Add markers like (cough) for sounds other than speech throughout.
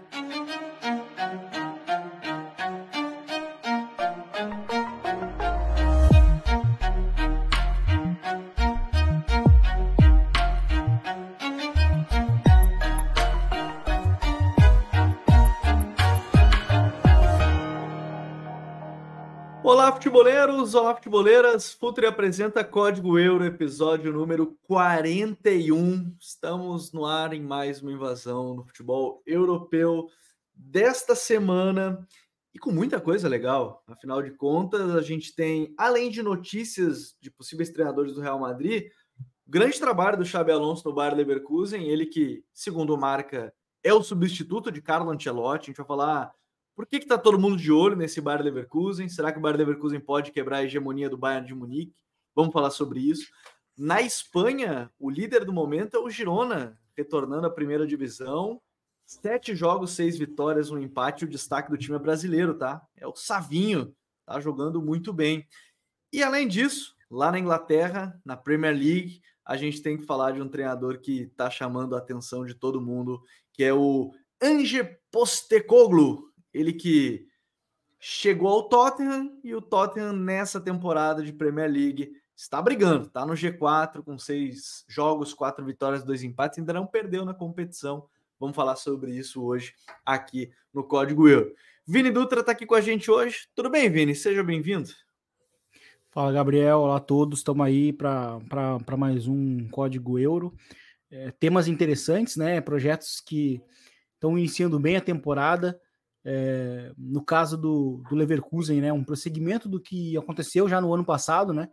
Olá, futeboleiros! Olá, futeboleiras! Futuri apresenta Código Euro, episódio número 41. Estamos no ar em mais uma invasão no futebol europeu desta semana e com muita coisa legal. Afinal de contas, a gente tem, além de notícias de possíveis treinadores do Real Madrid, grande trabalho do Xabi Alonso no Bayer Leverkusen, ele que, segundo marca, é o substituto de Carlo Ancelotti. A gente vai falar por que está todo mundo de olho nesse Bayer Leverkusen? Será que o Bayer Leverkusen pode quebrar a hegemonia do Bayern de Munique? Vamos falar sobre isso. Na Espanha, o líder do momento é o Girona, retornando à primeira divisão. Sete jogos, seis vitórias, um empate. O destaque do time é brasileiro, tá? É o Savinho, tá jogando muito bem. E além disso, lá na Inglaterra, na Premier League, a gente tem que falar de um treinador que está chamando a atenção de todo mundo, que é o Ange Postecoglou, ele que chegou ao Tottenham e o Tottenham nessa temporada de Premier League está brigando, está no G4 com seis jogos, quatro vitórias, dois empates, ainda não perdeu na competição. Vamos falar sobre isso hoje aqui no Código Euro. Vini Dutra está aqui com a gente hoje. Tudo bem, Vini? Seja bem-vindo. Fala, Gabriel. Olá a todos. Estamos aí para mais um Código Euro. É, temas interessantes, né? Projetos que estão iniciando bem a temporada. É, no caso do, do, Leverkusen, né, um prosseguimento do que aconteceu já no ano passado, né,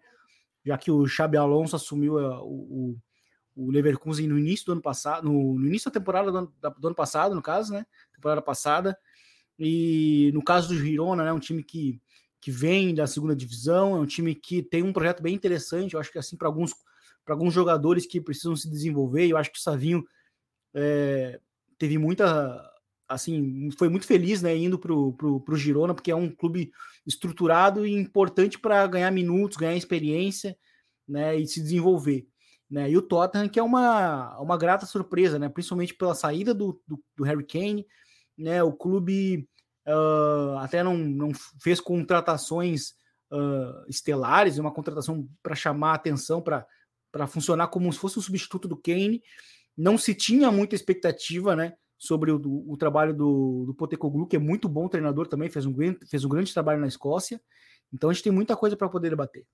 já que o Xabi Alonso assumiu a, o, o, Leverkusen no início do ano passado, no, no início da temporada do ano, do ano, passado, no caso, né, temporada passada, e no caso do Girona, né, um time que, que vem da segunda divisão, é um time que tem um projeto bem interessante, eu acho que assim para alguns para alguns jogadores que precisam se desenvolver, eu acho que o Savinho é, teve muita assim, foi muito feliz, né, indo pro, pro, pro Girona, porque é um clube estruturado e importante para ganhar minutos, ganhar experiência, né, e se desenvolver. Né, e o Tottenham, que é uma, uma grata surpresa, né, principalmente pela saída do, do, do Harry Kane, né, o clube uh, até não, não fez contratações uh, estelares, uma contratação para chamar a atenção, para funcionar como se fosse um substituto do Kane, não se tinha muita expectativa, né, sobre o, o trabalho do, do Potecoglou, que é muito bom treinador também, fez um, fez um grande trabalho na Escócia. Então a gente tem muita coisa para poder debater.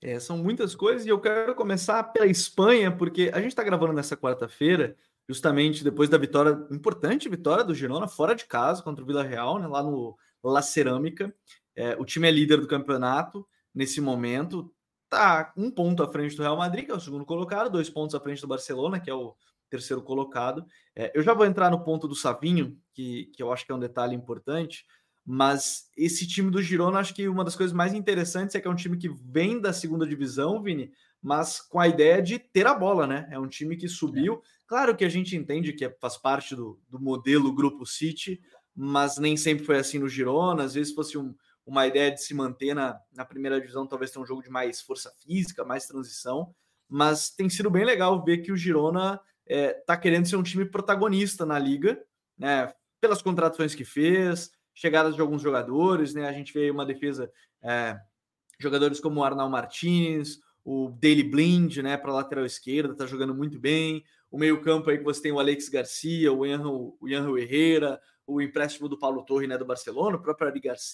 É, são muitas coisas e eu quero começar pela Espanha, porque a gente está gravando nessa quarta-feira, justamente depois da vitória, importante vitória do Girona, fora de casa, contra o Vila Real, né, lá no La Cerâmica. É, o time é líder do campeonato nesse momento, tá um ponto à frente do Real Madrid, que é o segundo colocado, dois pontos à frente do Barcelona, que é o terceiro colocado. É, eu já vou entrar no ponto do Savinho, que, que eu acho que é um detalhe importante, mas esse time do Girona, acho que uma das coisas mais interessantes é que é um time que vem da segunda divisão, Vini, mas com a ideia de ter a bola, né? É um time que subiu. É. Claro que a gente entende que é, faz parte do, do modelo Grupo City, mas nem sempre foi assim no Girona. Às vezes fosse um, uma ideia de se manter na, na primeira divisão, talvez ter um jogo de mais força física, mais transição. Mas tem sido bem legal ver que o Girona é, tá querendo ser um time protagonista na liga, né? Pelas contratações que fez, chegadas de alguns jogadores, né? A gente vê uma defesa, é, jogadores como o Arnal Martins, o Daily Blind, né? Para lateral esquerda, tá jogando muito bem. O meio-campo aí que você tem o Alex Garcia, o Ian, o Herrera, o empréstimo do Paulo Torre, né? Do Barcelona, o próprio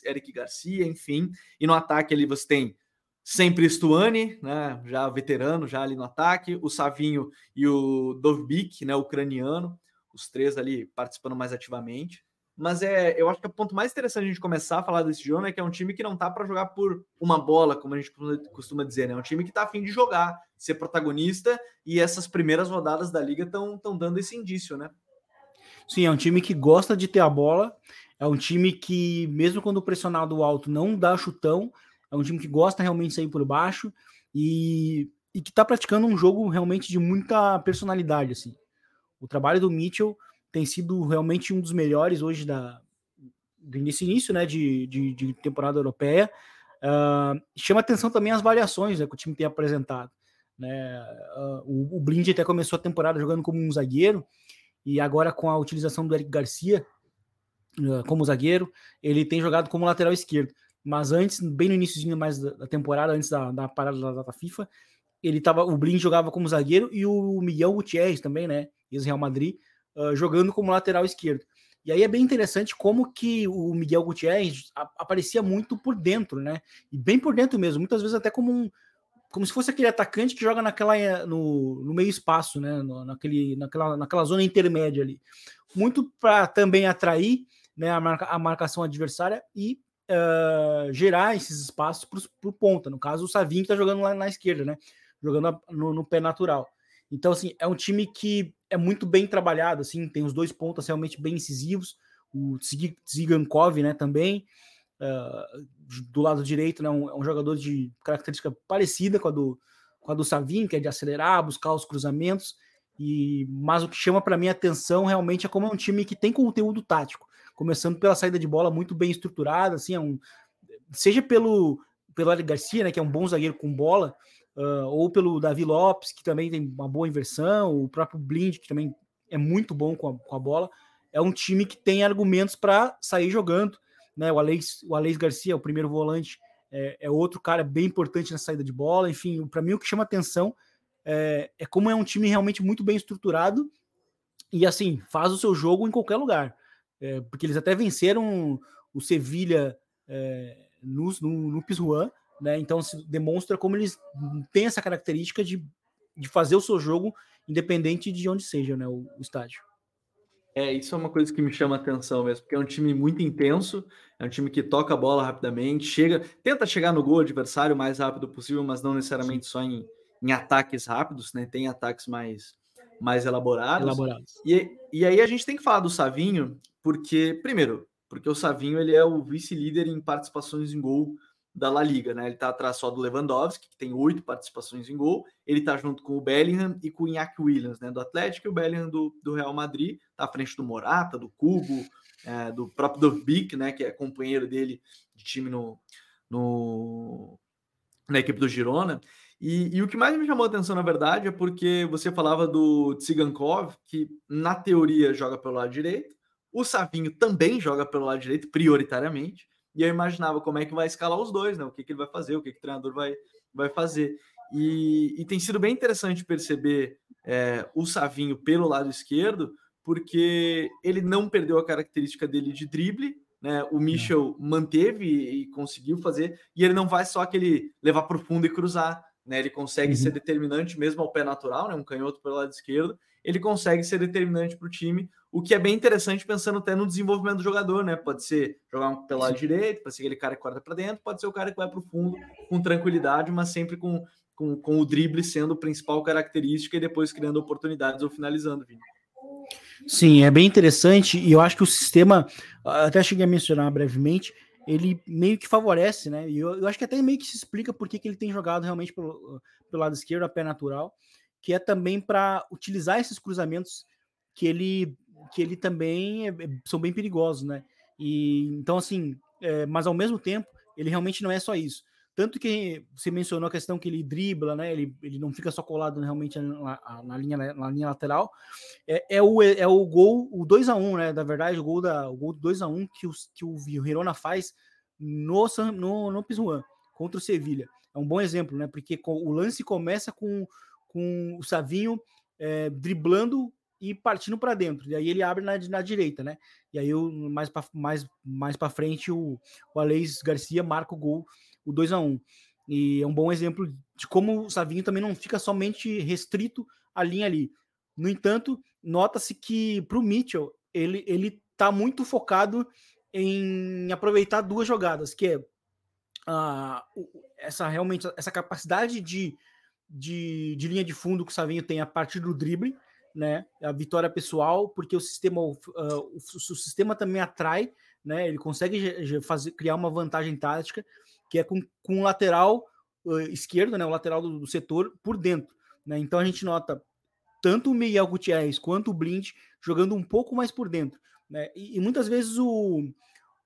Eric Garcia, enfim. E no ataque ali você tem sempre Stuani, né, já veterano, já ali no ataque, o Savinho e o Dovbik, né, ucraniano, os três ali participando mais ativamente. Mas é, eu acho que o ponto mais interessante a gente começar a falar desse jogo é que é um time que não tá para jogar por uma bola, como a gente costuma dizer, né? É um time que tá afim de jogar, ser protagonista, e essas primeiras rodadas da liga estão dando esse indício, né? Sim, é um time que gosta de ter a bola, é um time que, mesmo quando pressionado alto, não dá chutão, é um time que gosta realmente de sair por baixo e, e que está praticando um jogo realmente de muita personalidade. Assim. O trabalho do Mitchell tem sido realmente um dos melhores hoje da, nesse início né, de, de, de temporada europeia. Uh, chama atenção também as variações né, que o time tem apresentado. Né? Uh, o, o Blind até começou a temporada jogando como um zagueiro, e agora com a utilização do Eric Garcia uh, como zagueiro, ele tem jogado como lateral esquerdo. Mas antes, bem no iníciozinho mais da, temporada, antes da, da parada da data FIFA, ele tava, o Blind jogava como zagueiro e o Miguel Gutierrez também, né, ex-Real Madrid, uh, jogando como lateral esquerdo. E aí é bem interessante como que o Miguel Gutierrez aparecia muito por dentro, né? E bem por dentro mesmo, muitas vezes até como um, como se fosse aquele atacante que joga naquela no, no meio espaço, né? No, naquele, naquela, naquela zona intermédia ali. Muito para também atrair né, a, marca, a marcação adversária e uh, gerar esses espaços para o ponta. No caso, o Savinho que está jogando lá na esquerda, né? Jogando no, no, pé natural. Então, assim, é um time que é muito bem trabalhado, assim, tem os dois pontos realmente bem incisivos. O Zigankov, né, também. Uh, do lado direito, né, um, é um jogador de característica parecida com a do, com a do Savin, que é de acelerar, buscar os cruzamentos. E mas o que chama para mim atenção realmente é como é um time que tem conteúdo tático, começando pela saída de bola muito bem estruturada, assim, é um seja pelo pelo Ali Garcia, né, que é um bom zagueiro com bola, uh, ou pelo Davi Lopes, que também tem uma boa inversão, o próprio Blind, que também é muito bom com a, com a bola. É um time que tem argumentos para sair jogando né? O Alex, o Alex Garcia, o primeiro volante, é, é outro cara bem importante na saída de bola. Enfim, para mim o que chama atenção é, é, como é um time realmente muito bem estruturado e assim faz o seu jogo em qualquer lugar, é, porque eles até venceram o Sevilha é, no, no, no Pizjuan, né? Então se demonstra como eles têm essa característica de, de fazer o seu jogo independente de onde seja, né? o, o estádio. É, isso é uma coisa que me chama a atenção mesmo, porque é um time muito intenso, é um time que toca a bola rapidamente, chega, tenta chegar no gol adversário o mais rápido possível, mas não necessariamente Sim. só em, em ataques rápidos, né? Tem ataques mais, mais elaborados. elaborados. E, e aí a gente tem que falar do Savinho, porque, primeiro, porque o Savinho ele é o vice-líder em participações em gol da La Liga, né? Ele tá atrás só do Lewandowski, que tem oito participações em gol. Ele tá junto com o Bellingham e com o Iñaki Williams, né? Do Atlético e o Bellingham do, do Real Madrid. Tá à frente do Morata, do Cubo, é, do próprio Dovbik, né? Que é companheiro dele de time no, no, na equipe do Girona. E, e, o que mais me chamou a atenção, na verdade, é porque você falava do Tsigankov, que na teoria joga pelo lado direito. O Savinho também joga pelo lado direito, prioritariamente. E eu imaginava como é que vai escalar os dois, né? O que, que ele vai fazer, o que, que o treinador vai, vai fazer. E, e tem sido bem interessante perceber é, o Savinho pelo lado esquerdo, porque ele não perdeu a característica dele de drible, né? O Michel manteve e conseguiu fazer, e ele não vai só aquele levar para o fundo e cruzar, né? Ele consegue uhum. ser determinante mesmo ao pé natural, né? Um canhoto pelo lado esquerdo, ele consegue ser determinante para o time, o que é bem interessante pensando até no desenvolvimento do jogador, né? Pode ser jogar pelo lado direito, pode ser aquele cara que corta para dentro, pode ser o cara que vai para o fundo com tranquilidade, mas sempre com, com, com o drible sendo a principal característica e depois criando oportunidades ou finalizando, Vini. Sim, é bem interessante e eu acho que o sistema, até cheguei a mencionar brevemente, ele meio que favorece, né? E eu, eu acho que até meio que se explica por que ele tem jogado realmente pelo, pelo lado esquerdo, a pé natural, que é também para utilizar esses cruzamentos que ele que ele também é, é, são bem perigosos, né? E então assim, é, mas ao mesmo tempo ele realmente não é só isso. Tanto que você mencionou a questão que ele dribla, né? Ele, ele não fica só colado realmente na, na linha, na linha lateral. É, é, o, é o gol, o 2 a 1 né? Da verdade, o gol, da, o gol 2 a 1 que, o, que o Hirona faz no, no, no Pisuan, contra o Sevilha. É um bom exemplo, né? Porque o lance começa com, com o Savinho é, driblando e partindo para dentro. E aí ele abre na, na direita, né? E aí o, mais para mais, mais frente o, o Alex Garcia marca o gol, o 2 a 1 E é um bom exemplo de como o Savinho também não fica somente restrito à linha ali. No entanto, nota-se que para o Mitchell ele ele tá muito focado em aproveitar duas jogadas, que é uh, essa realmente essa capacidade de, de, de linha de fundo que o Savinho tem a partir do drible né? A vitória pessoal, porque o sistema, uh, o, o, sistema também atrai, né? Ele consegue fazer, criar uma vantagem tática que é com, com o lateral uh, esquerdo, né? O lateral do, do, setor por dentro, né? Então a gente nota tanto o Miguel Gutierrez quanto o Blind jogando um pouco mais por dentro, né? E, e muitas vezes o,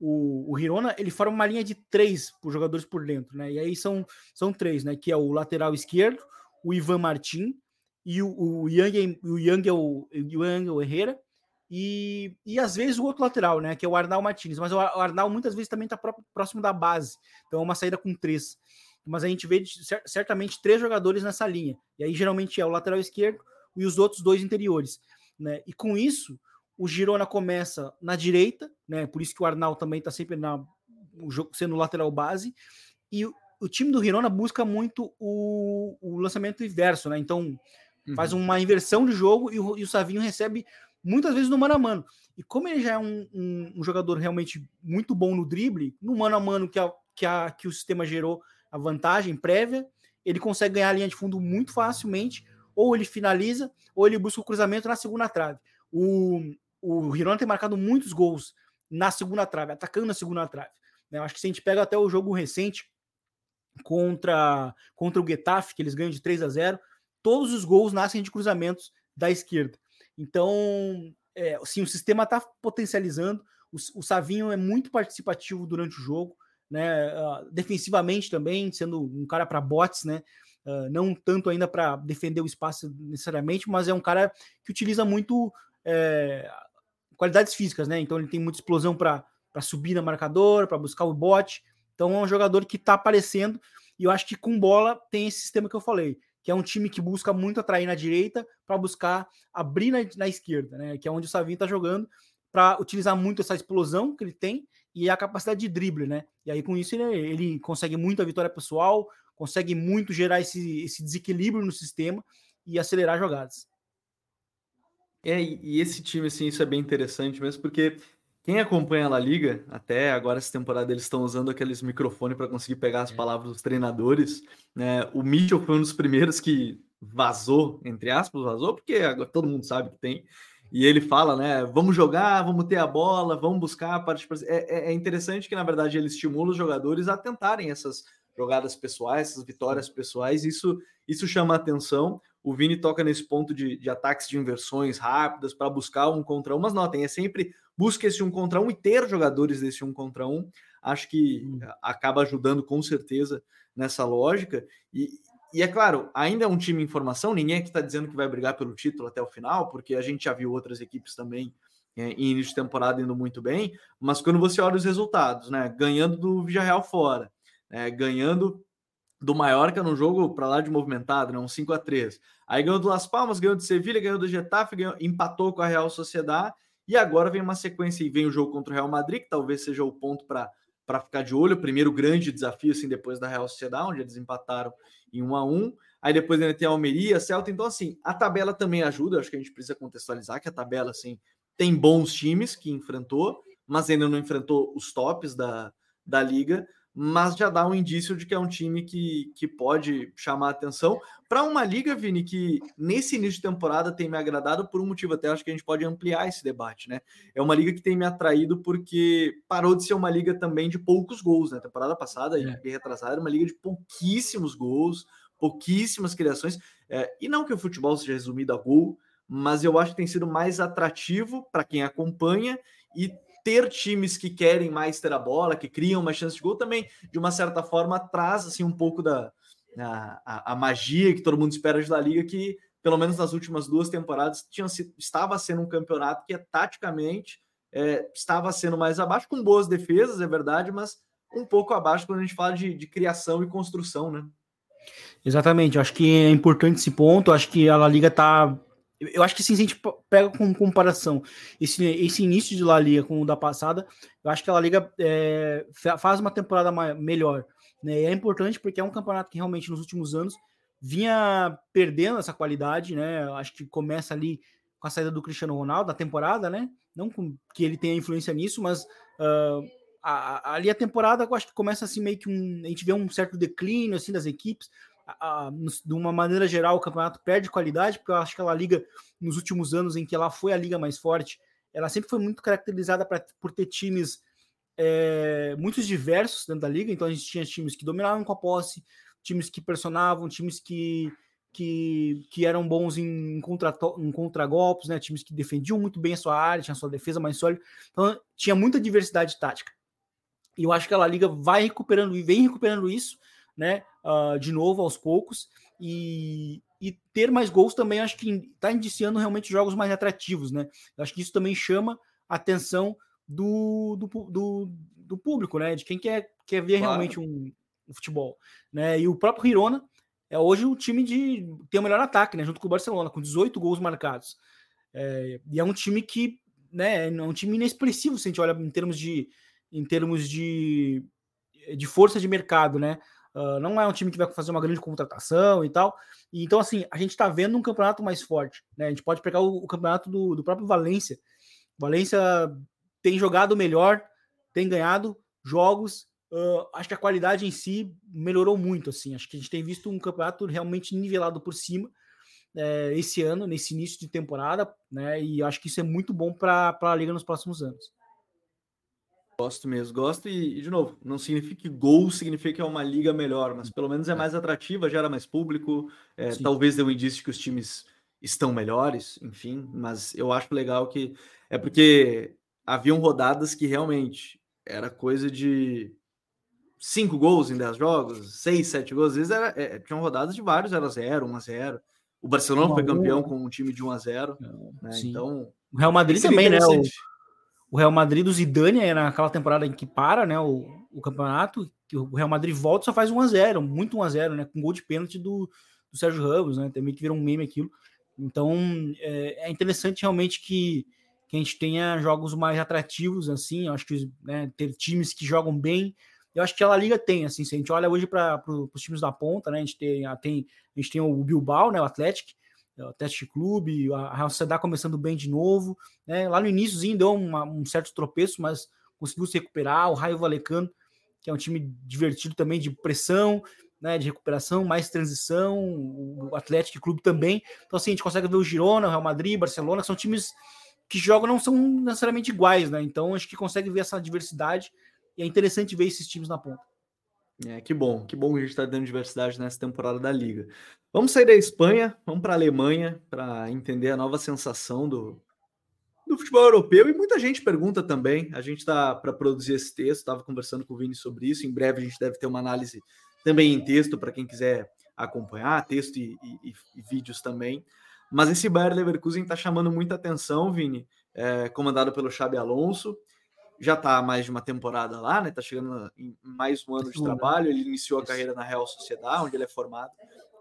o, o Hirona ele forma uma linha de três por jogadores por dentro, né? E aí são, são três, né? Que é o lateral esquerdo, o Ivan Martin, e o, o Young, o Young, é o, o o Herrera, e, e às vezes o outro lateral, né? Que é o Arnal Martins. Mas o Arnal muitas vezes também está próximo da base. Então é uma saída com três. Mas a gente vê certamente três jogadores nessa linha. E aí geralmente é o lateral esquerdo e os outros dois interiores. Né? E com isso, o Girona começa na direita, né? Por isso que o Arnal também está sempre na, sendo lateral base. E o, o time do Girona busca muito o, o lançamento inverso, né? Então faz uhum. uma inversão de jogo e o, e o Savinho recebe muitas vezes no mano a mano. E como ele já é um, um, um, jogador realmente muito bom no drible, no mano a mano que, a, que, a, que o sistema gerou a vantagem prévia, ele consegue ganhar a linha de fundo muito facilmente, ou ele finaliza, ou ele busca o cruzamento na segunda trave. O, o Hirona tem marcado muitos gols na segunda trave, atacando na segunda trave. Né? Eu acho que se a gente pega até o jogo recente contra, contra o Getafe, que eles ganham de 3 a 0, todos os gols nascem de cruzamentos da esquerda. Então, é, sim, o sistema está potencializando. O, o, Savinho é muito participativo durante o jogo, né? Uh, defensivamente também, sendo um cara para bots, né? Uh, não tanto ainda para defender o espaço necessariamente, mas é um cara que utiliza muito é, qualidades físicas, né? Então ele tem muita explosão para subir na marcador, para buscar o bote. Então é um jogador que está aparecendo e eu acho que com bola tem esse sistema que eu falei que é um time que busca muito atrair na direita para buscar abrir na, na, esquerda, né? Que é onde o Savinho está jogando para utilizar muito essa explosão que ele tem e a capacidade de drible, né? E aí com isso ele, ele consegue muita vitória pessoal, consegue muito gerar esse, esse desequilíbrio no sistema e acelerar jogadas. É, e esse time, assim, isso é bem interessante mesmo, porque quem acompanha a La Liga, até agora essa temporada eles estão usando aqueles microfones para conseguir pegar as é. palavras dos treinadores. Né? O Mitchell foi um dos primeiros que vazou, entre aspas, vazou, porque agora todo mundo sabe que tem. E ele fala, né? Vamos jogar, vamos ter a bola, vamos buscar a parte. É, é, é interessante que, na verdade, ele estimula os jogadores a tentarem essas jogadas pessoais, essas vitórias pessoais. Isso, isso chama atenção. O Vini toca nesse ponto de, de ataques de inversões rápidas para buscar um contra um, mas notem, é sempre busca esse um contra um e ter jogadores desse um contra um, acho que hum. acaba ajudando com certeza nessa lógica. E, e é claro, ainda é um time em formação, ninguém aqui está dizendo que vai brigar pelo título até o final, porque a gente já viu outras equipes também é, em início de temporada indo muito bem, mas quando você olha os resultados, né? Ganhando do Villarreal fora, né, ganhando do Mallorca no jogo para lá de movimentado, né, um 5 a 3 Aí ganhou do Las Palmas, ganhou do Sevilha, ganhou do Getafe, ganhou, empatou com a Real Sociedade e agora vem uma sequência e vem o jogo contra o Real Madrid, que talvez seja o ponto para ficar de olho, o primeiro grande desafio assim depois da Real Sociedade, onde eles empataram em 1 a 1. Aí depois ainda tem a Almeria, Celta, então assim, a tabela também ajuda, acho que a gente precisa contextualizar que a tabela assim tem bons times que enfrentou, mas ainda não enfrentou os tops da, da liga, mas já dá um indício de que é um time que, que pode chamar atenção para uma liga, Vini, que nesse início de temporada tem me agradado por um motivo, até acho que a gente pode ampliar esse debate, né? É uma liga que tem me atraído porque parou de ser uma liga também de poucos gols, né? Temporada passada é. e retrasada era uma liga de pouquíssimos gols, pouquíssimas criações, é, e não que o futebol seja resumido a gol, mas eu acho que tem sido mais atrativo para quem acompanha e ter times que querem mais ter a bola, que criam uma chance de gol, também, de uma certa forma, traz assim, um pouco da a, a, magia que todo mundo espera de La Liga, que pelo menos nas últimas duas temporadas tinha, estava sendo um campeonato que taticamente é, estava sendo mais abaixo, com boas defesas, é verdade, mas um pouco abaixo quando a gente fala de, de criação e construção, né? Exatamente, acho que é importante esse ponto, acho que a La Liga está eu acho que se a gente pega com comparação esse, esse início de La Liga com o da passada, eu acho que a La Liga é, faz uma temporada melhor. Né? E é importante porque é um campeonato que realmente nos últimos anos vinha perdendo essa qualidade, né? Eu acho que começa ali com a saída do Cristiano Ronaldo da temporada, né? Não que ele tenha influência nisso, mas uh, a, a, ali a temporada eu acho que começa assim meio que um. A gente vê um certo declínio assim das equipes a, a, de uma maneira geral, o campeonato perde qualidade, porque eu acho que ela liga nos últimos anos em que ela foi a liga mais forte, ela sempre foi muito caracterizada pra, por ter times é, muitos diversos dentro da liga. Então a gente tinha times que dominavam com a posse, times que pressionavam, times que, que, que eram bons em, contra, em contragolpes, né? times que defendiam muito bem a sua área, tinha a sua defesa mais sólida. Então tinha muita diversidade tática. E eu acho que a Liga vai recuperando e vem recuperando isso, né? uh, de novo aos poucos. E, e ter mais gols também acho que está indiciando realmente jogos mais atrativos, né? Eu acho que isso também chama a atenção do, do, do, do público, né? De quem quer, quer ver claro. realmente um, um, futebol, né? E o próprio Hirona é hoje o time de tem o melhor ataque, né? Junto com o Barcelona, com 18 gols marcados. É, e é um time que, né? É um time inexpressivo se a gente olha em termos de em termos de, de força de mercado, né? Uh, não é um time que vai fazer uma grande contratação e tal. E, então, assim, a gente está vendo um campeonato mais forte. Né? A gente pode pegar o, o campeonato do, do, próprio Valência. Valência tem jogado melhor, tem ganhado jogos. Uh, acho que a qualidade em si melhorou muito. assim. Acho que a gente tem visto um campeonato realmente nivelado por cima é, esse ano, nesse início de temporada. Né? E acho que isso é muito bom para a Liga nos próximos anos. Gosto mesmo, gosto e, de novo, não significa que gol significa que é uma liga melhor, mas pelo menos é, é. mais atrativa, gera mais público, é, talvez dê um indício que os times estão melhores, enfim, mas eu acho legal que é porque haviam rodadas que realmente era coisa de cinco gols em dez jogos, seis, sete gols, às vezes era, é, tinham rodadas de vários 0 a 0 1 a 0 O Barcelona foi campeão com um time de 1 a 0 né? Então, o Real Madrid também, né? O o Real Madrid do Zidane é naquela temporada em que para né, o, o campeonato, que o Real Madrid volta e só faz 1 a 0 muito 1 a 0 né? Com gol de pênalti do, do Sérgio Ramos, né? Também que virou um meme aquilo. Então é, é interessante realmente que, que, a gente tenha jogos mais atrativos, assim. Eu acho que né, ter times que jogam bem. Eu acho que a Liga tem, assim, se a gente olha hoje para os times da ponta, né? A gente tem, a, tem, a gente tem o Bilbao, né? O Atlético, o Teste Clube, a Real Sociedade começando bem de novo. Né? Lá no iníciozinho deu uma, um certo tropeço, mas conseguiu se recuperar. O Raio Valecano, que é um time divertido também, de pressão, né, de recuperação, mais transição. O Atlético Clube também. Então, assim, a gente consegue ver o Girona, o Real Madrid, Barcelona, que são times que jogam não são necessariamente iguais, né? Então, acho que consegue ver essa diversidade e é interessante ver esses times na ponta. É, que bom, que bom que a gente está dando diversidade nessa temporada da Liga. Vamos sair da Espanha, vamos para a Alemanha para entender a nova sensação do, do futebol europeu. E muita gente pergunta também. A gente está para produzir esse texto, estava conversando com o Vini sobre isso. Em breve a gente deve ter uma análise também em texto para quem quiser acompanhar, texto e, e, e, vídeos também. Mas esse Bayern Leverkusen está chamando muita atenção, Vini, é, comandado pelo Xabi Alonso já está há mais de uma temporada lá, né? Está chegando em mais um ano de trabalho. Ele iniciou a carreira na Real Sociedade, onde ele é formado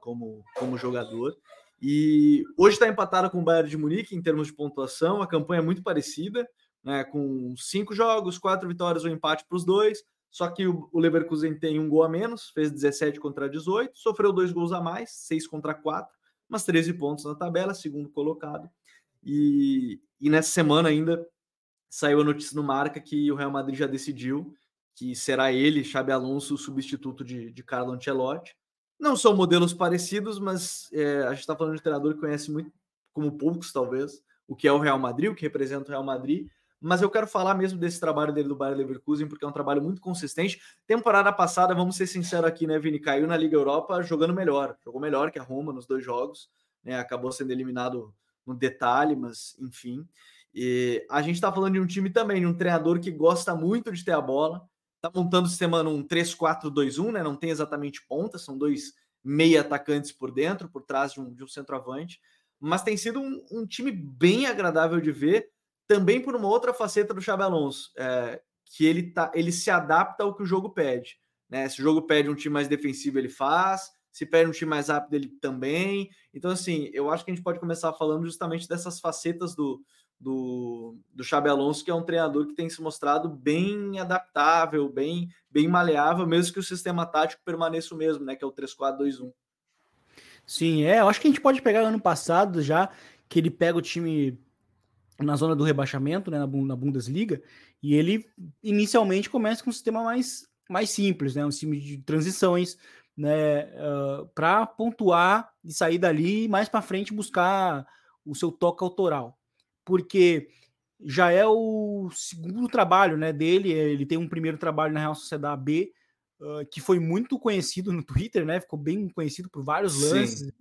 como, como jogador. E hoje está empatado com o Bayern de Munique em termos de pontuação. A campanha é muito parecida, né? Com cinco jogos, quatro vitórias, um empate para os dois. Só que o Leverkusen tem um gol a menos, fez 17 contra 18, sofreu dois gols a mais, 6 contra 4, mas 13 pontos na tabela, segundo colocado. E, e nessa semana ainda saiu a notícia no Marca que o Real Madrid já decidiu que será ele, Xabi Alonso, o substituto de, de Carlo Ancelotti. Não são modelos parecidos, mas é, a gente está falando de um treinador que conhece muito, como poucos talvez, o que é o Real Madrid, o que representa o Real Madrid. Mas eu quero falar mesmo desse trabalho dele do Bayern Leverkusen, porque é um trabalho muito consistente. Temporada passada, vamos ser sinceros aqui, né, Vini? Caiu na Liga Europa jogando melhor. Jogou melhor que a Roma nos dois jogos. Né? Acabou sendo eliminado no detalhe, mas enfim. E a gente está falando de um time também, de um treinador que gosta muito de ter a bola. Está montando o sistema num 3-4-2-1, né? Não tem exatamente ponta, são dois meia atacantes por dentro, por trás de um, de um centroavante. Mas tem sido um, um, time bem agradável de ver, também por uma outra faceta do Xabi Alonso, é, que ele, tá, ele se adapta ao que o jogo pede. Né? Se o jogo pede um time mais defensivo, ele faz. Se pede um time mais rápido, ele também. Então, assim, eu acho que a gente pode começar falando justamente dessas facetas do, do, do Xabi Alonso, que é um treinador que tem se mostrado bem adaptável, bem, bem maleável, mesmo que o sistema tático permaneça o mesmo, né? Que é o 3-4-2-1. Sim, é. Eu acho que a gente pode pegar ano passado já, que ele pega o time na zona do rebaixamento, né, na, na Bundesliga, e ele inicialmente começa com um sistema mais, mais simples, né, um time de transições, né, uh, para pontuar e sair dali e mais para frente buscar o seu toque autoral porque já é o segundo trabalho né, dele. Ele tem um primeiro trabalho na Real Sociedade B, uh, que foi muito conhecido no Twitter, né? Ficou bem conhecido por vários lances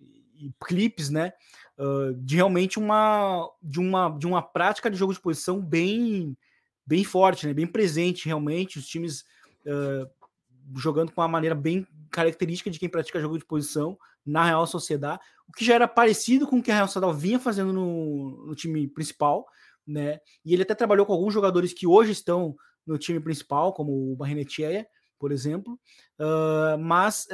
e, e, clipes, né? Uh, de realmente uma de, uma de uma prática de jogo de posição bem bem forte, né? Bem presente realmente. Os times uh, jogando com uma maneira bem característica de quem pratica jogo de posição na Real Sociedade, o que já era parecido com o que a Real Sociedade vinha fazendo no, no time principal, né? E ele até trabalhou com alguns jogadores que hoje estão no time principal, como o Barrenetier, por exemplo, uh, mas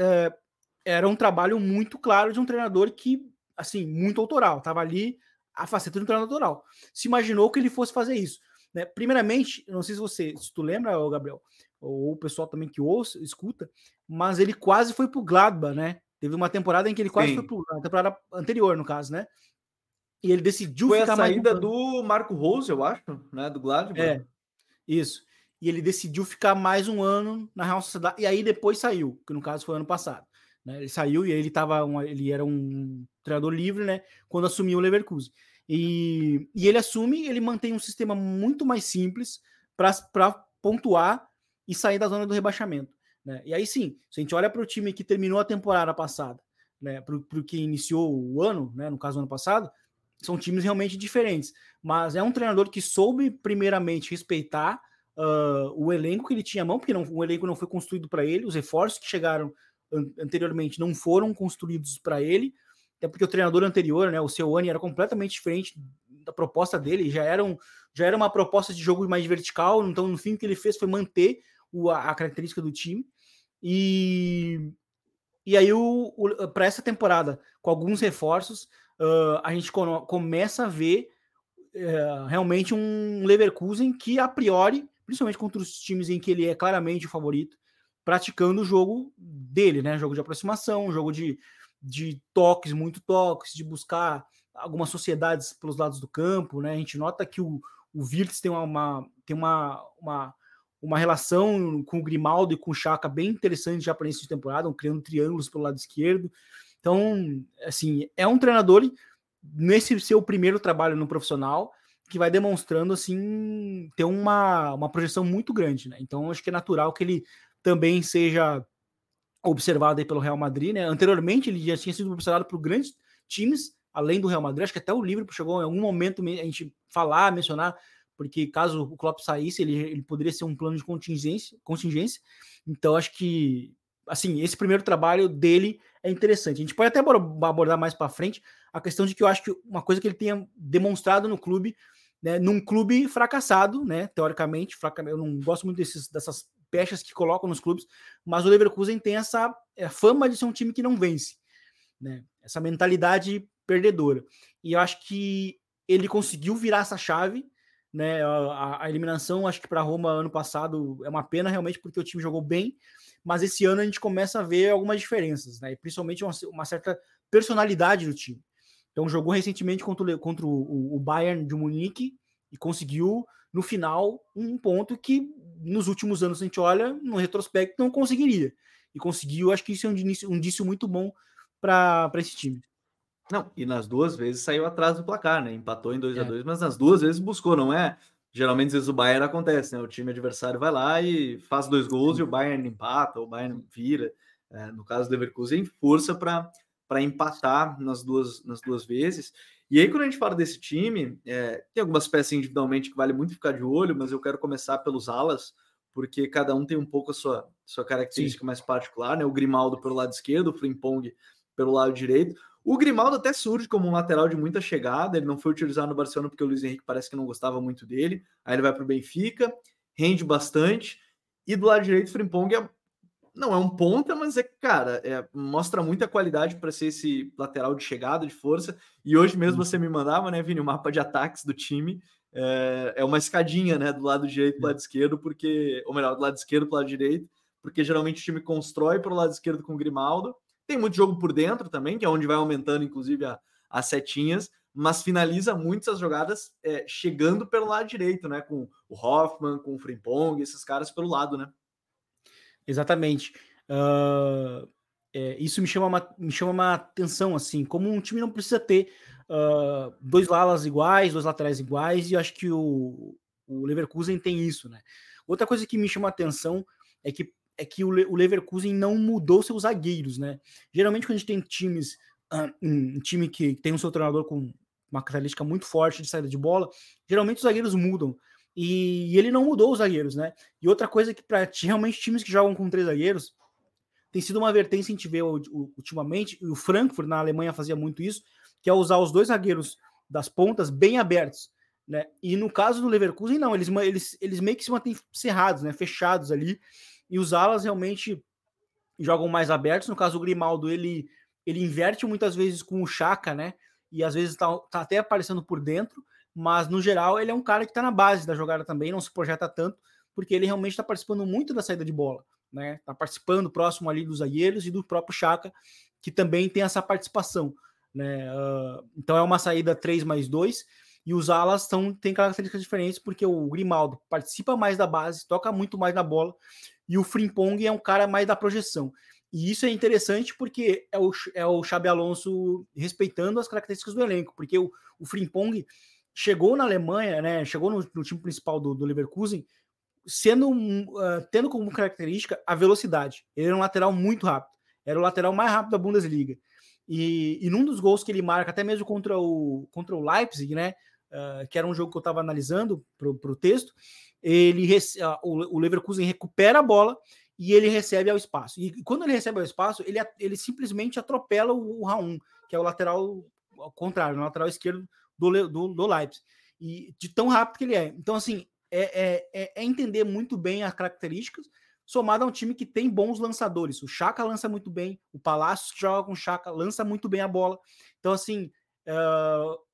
era um trabalho muito claro de um treinador que, assim, muito autoral, estava ali a faceta de um treinador autoral. Se imaginou que ele fosse fazer isso. Né? Primeiramente, não sei se você, se tu lembra, Gabriel, ou o pessoal também que ouça, escuta, mas ele quase foi pro Gladbach, né? Teve uma temporada em que ele quase Sim. foi pro a temporada anterior, no caso, né? E ele decidiu foi ficar a saída mais... do Marco Rose, eu acho, né, do Gladbach. É. Isso. E ele decidiu ficar mais um ano na Real Sociedade e aí depois saiu, que no caso foi ano passado. Né? Ele saiu e aí ele tava um, ele era um treinador livre, né, quando assumiu o Leverkusen. E, e ele assume, ele mantém um sistema muito mais simples para pontuar e sair da zona do rebaixamento. Né? E aí sim, se a gente olha para o time que terminou a temporada passada, né, para o que iniciou o ano, né, no caso ano passado, são times realmente diferentes. Mas é um treinador que soube, primeiramente, respeitar uh, o elenco que ele tinha à mão, porque não, o elenco não foi construído para ele, os reforços que chegaram an anteriormente não foram construídos para ele, até porque o treinador anterior, né, o Seuane, era completamente diferente da proposta dele, já era, um, já era uma proposta de jogo mais vertical, então no fim o que ele fez foi manter o, a, característica do time. E, e aí, o, o para essa temporada, com alguns reforços, uh, a gente começa a ver uh, realmente um Leverkusen que, a priori, principalmente contra os times em que ele é claramente o favorito, praticando o jogo dele, né? Jogo de aproximação, jogo de de toques, muito toques, de buscar algumas sociedades pelos lados do campo, né? A gente nota que o, o Virtus tem uma, tem uma, uma, uma relação com o Grimaldo e com o Chaka bem interessante já para início de temporada, criando triângulos pelo lado esquerdo. Então, assim, é um treinador nesse seu primeiro trabalho no profissional que vai demonstrando assim ter uma, uma projeção muito grande, né? Então, acho que é natural que ele também seja observado aí pelo Real Madrid, né? Anteriormente ele já tinha sido observado por grandes times, além do Real Madrid. Acho que até o Liverpool chegou em algum momento a gente falar, mencionar, porque caso o Klopp saísse, ele, ele poderia ser um plano de contingência, contingência. Então acho que assim, esse primeiro trabalho dele é interessante. A gente pode até abordar mais para frente a questão de que eu acho que uma coisa que ele tenha demonstrado no clube, né, num clube fracassado, né, teoricamente, eu não gosto muito desses, dessas peças que colocam nos clubes, mas o Leverkusen tem essa é, fama de ser um time que não vence, né? Essa mentalidade perdedora. E eu acho que ele conseguiu virar essa chave, né? A, a eliminação, acho que para Roma ano passado é uma pena realmente porque o time jogou bem, mas esse ano a gente começa a ver algumas diferenças, né? E principalmente uma, uma certa personalidade do time. Então jogou recentemente contra, contra o, o Bayern de Munique e conseguiu no final um ponto que nos últimos anos a gente olha no retrospecto não conseguiria e conseguiu acho que isso é um indício, um indício muito bom para esse time não e nas duas vezes saiu atrás do placar né empatou em 2 é. a 2 mas nas duas vezes buscou não é geralmente às vezes o Bayern acontece né o time adversário vai lá e faz dois gols Sim. e o Bayern empata o Bayern vira é, no caso do Leverkusen força para para empatar nas duas nas duas vezes e aí, quando a gente fala desse time, é, tem algumas peças individualmente que vale muito ficar de olho, mas eu quero começar pelos alas, porque cada um tem um pouco a sua, sua característica Sim. mais particular, né? O Grimaldo pelo lado esquerdo, o Frimpong pelo lado direito. O Grimaldo até surge como um lateral de muita chegada, ele não foi utilizado no Barcelona porque o Luiz Henrique parece que não gostava muito dele. Aí ele vai para o Benfica, rende bastante. E do lado direito, o Frimpong é não é um ponta, mas é, cara, é, mostra muita qualidade para ser esse lateral de chegada, de força. E hoje mesmo você me mandava, né, Vini, o mapa de ataques do time. É, é uma escadinha, né, do lado direito para o lado esquerdo, porque, ou melhor, do lado esquerdo para o lado direito, porque geralmente o time constrói para o lado esquerdo com o Grimaldo. Tem muito jogo por dentro também, que é onde vai aumentando, inclusive, a, as setinhas, mas finaliza muitas jogadas é, chegando pelo lado direito, né? Com o Hoffman, com o Frimpong, esses caras pelo lado, né? Exatamente. Uh, é, isso me chama, uma, me chama uma atenção, assim, como um time não precisa ter uh, dois lalas iguais, dois laterais iguais, e acho que o, o Leverkusen tem isso, né? Outra coisa que me chama atenção é que, é que o, o Leverkusen não mudou seus zagueiros, né? Geralmente, quando a gente tem times, uh, um time que tem um seu treinador com uma característica muito forte de saída de bola, geralmente os zagueiros mudam. E, ele não mudou os zagueiros, né? E outra coisa que para realmente times que jogam com três zagueiros, tem sido uma vertente que a gente vê ultimamente, e o Frankfurt na Alemanha fazia muito isso, que é usar os dois zagueiros das pontas bem abertos. Né? E no caso do Leverkusen, não, eles, eles, eles meio que se mantêm cerrados, né? fechados ali, e os alas realmente jogam mais abertos. No caso, o Grimaldo, ele, ele inverte muitas vezes com o Chaka, né? E às vezes tá, tá até aparecendo por dentro, mas no geral ele é um cara que está na base da jogada também, não se projeta tanto, porque ele realmente está participando muito da saída de bola, né? Está participando próximo ali dos zagueiros e do próprio Chaka, que também tem essa participação, né? Uh, então é uma saída 3 mais 2 e os alas são, têm características diferentes, porque o Grimaldo participa mais da base, toca muito mais na bola, e o Frimpong é um cara mais da projeção. E isso é interessante porque é o, é o Xabi Alonso respeitando as características do elenco, porque o, o Frimpong chegou na Alemanha, né, chegou no, no time principal do, do Leverkusen, sendo uh, tendo como característica a velocidade. Ele era um lateral muito rápido, era o lateral mais rápido da Bundesliga. E, e num dos gols que ele marca, até mesmo contra o, contra o Leipzig, né, uh, que era um jogo que eu estava analisando para o texto, ele uh, o, o Leverkusen recupera a bola e ele recebe ao espaço. E quando ele recebe ao espaço, ele, ele simplesmente atropela o, o Raul, que é o lateral ao contrário, o lateral esquerdo do, do, do Leipzig. E de tão rápido que ele é. Então, assim, é, é, é, é entender muito bem as características, somado a um time que tem bons lançadores. O Chaka lança muito bem, o Palácio que joga com o Chaka lança muito bem a bola. Então, assim,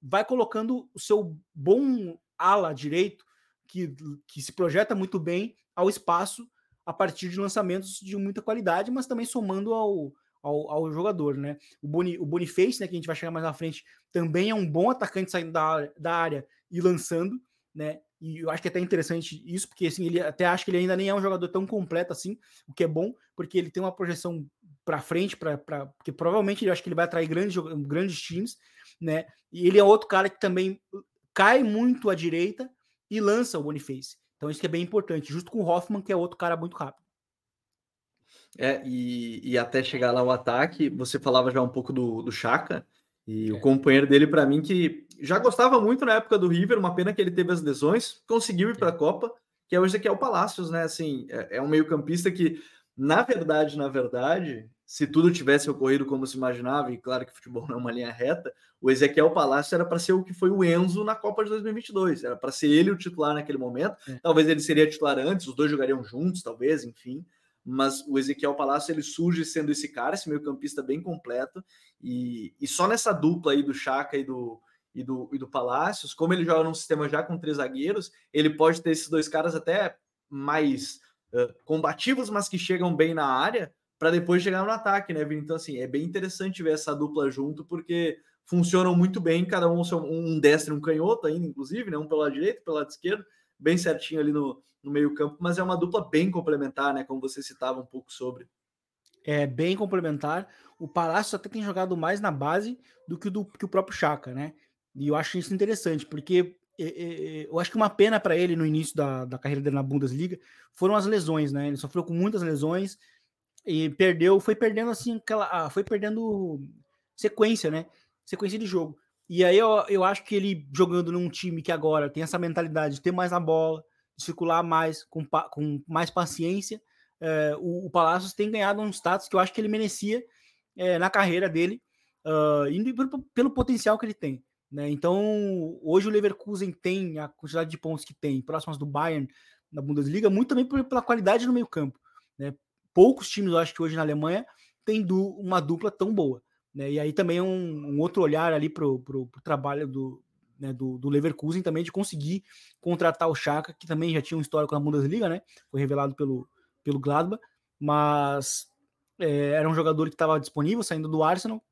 vai colocando o seu bom ala direito, que, que se projeta muito bem, ao espaço a partir de lançamentos de muita qualidade, mas também somando ao, ao, ao, jogador, né? O, Boni, o Boniface, né, que a gente vai chegar mais na frente, também é um bom atacante saindo da, da área e lançando, né? E eu acho que é até interessante isso, porque assim, ele até acho que ele ainda nem é um jogador tão completo assim, o que é bom, porque ele tem uma projeção para frente, para porque provavelmente eu acho que ele vai atrair grandes, grandes times, né? E ele é outro cara que também cai muito à direita e lança o Boniface. Então isso que é bem importante, justo com o Hoffman, que é outro cara muito rápido. É, e, e até chegar lá o ataque, você falava já um pouco do, do Chaka, e é. o companheiro dele, para mim, que já gostava muito na época do River, uma pena que ele teve as lesões, conseguiu ir para a é. Copa, que é hoje aqui é o Palácios, né? Assim, é, é um meio-campista que, na verdade, na verdade, se tudo tivesse ocorrido como se imaginava, e claro que futebol não é uma linha reta, o Ezequiel Palácio era para ser o que foi o Enzo na Copa de 2022, era para ser ele o titular naquele momento. É. Talvez ele seria titular antes, os dois jogariam juntos, talvez, enfim. Mas o Ezequiel Palácio ele surge sendo esse cara, esse meio-campista bem completo, e, e só nessa dupla aí do Chaka e do, e do, e do Palácios, como ele joga num sistema já com três zagueiros, ele pode ter esses dois caras até mais combativos, mas que chegam bem na área, para depois chegar no ataque, né, Vini? Então, assim, é bem interessante ver essa dupla junto, porque funcionam muito bem, cada um um destro um canhoto ainda, inclusive, né? Um pelo lado direito, pelo lado esquerdo, bem certinho ali no, no meio-campo, mas é uma dupla bem complementar, né? Como você citava um pouco sobre. É bem complementar. O Palácio até tem jogado mais na base do que, do, que o próprio Chaka, né? E eu acho isso interessante, porque eu acho que uma pena para ele no início da, da carreira dele na Bundesliga foram as lesões, né? Ele sofreu com muitas lesões e perdeu, foi perdendo assim, aquela, ah, foi perdendo sequência, né? Sequência de jogo. E aí eu, eu acho que ele jogando num time que agora tem essa mentalidade de ter mais a bola, de circular mais, com, com mais paciência, é, o, o Palácios tem ganhado um status que eu acho que ele merecia é, na carreira dele, uh, indo pelo, pelo, potencial que ele tem. Né? Então, hoje o Leverkusen tem a quantidade de pontos que tem, próximas do Bayern na Bundesliga, muito também pela qualidade no meio-campo. Né? poucos times, eu acho que hoje na Alemanha, tem du uma dupla tão boa. Né? E aí também um, um outro olhar ali para o trabalho do, né, do, do, Leverkusen também de conseguir contratar o Chaka, que também já tinha um histórico na Bundesliga, né? Foi revelado pelo, pelo Gladbach, mas é, era um jogador que estava disponível, saindo do Arsenal,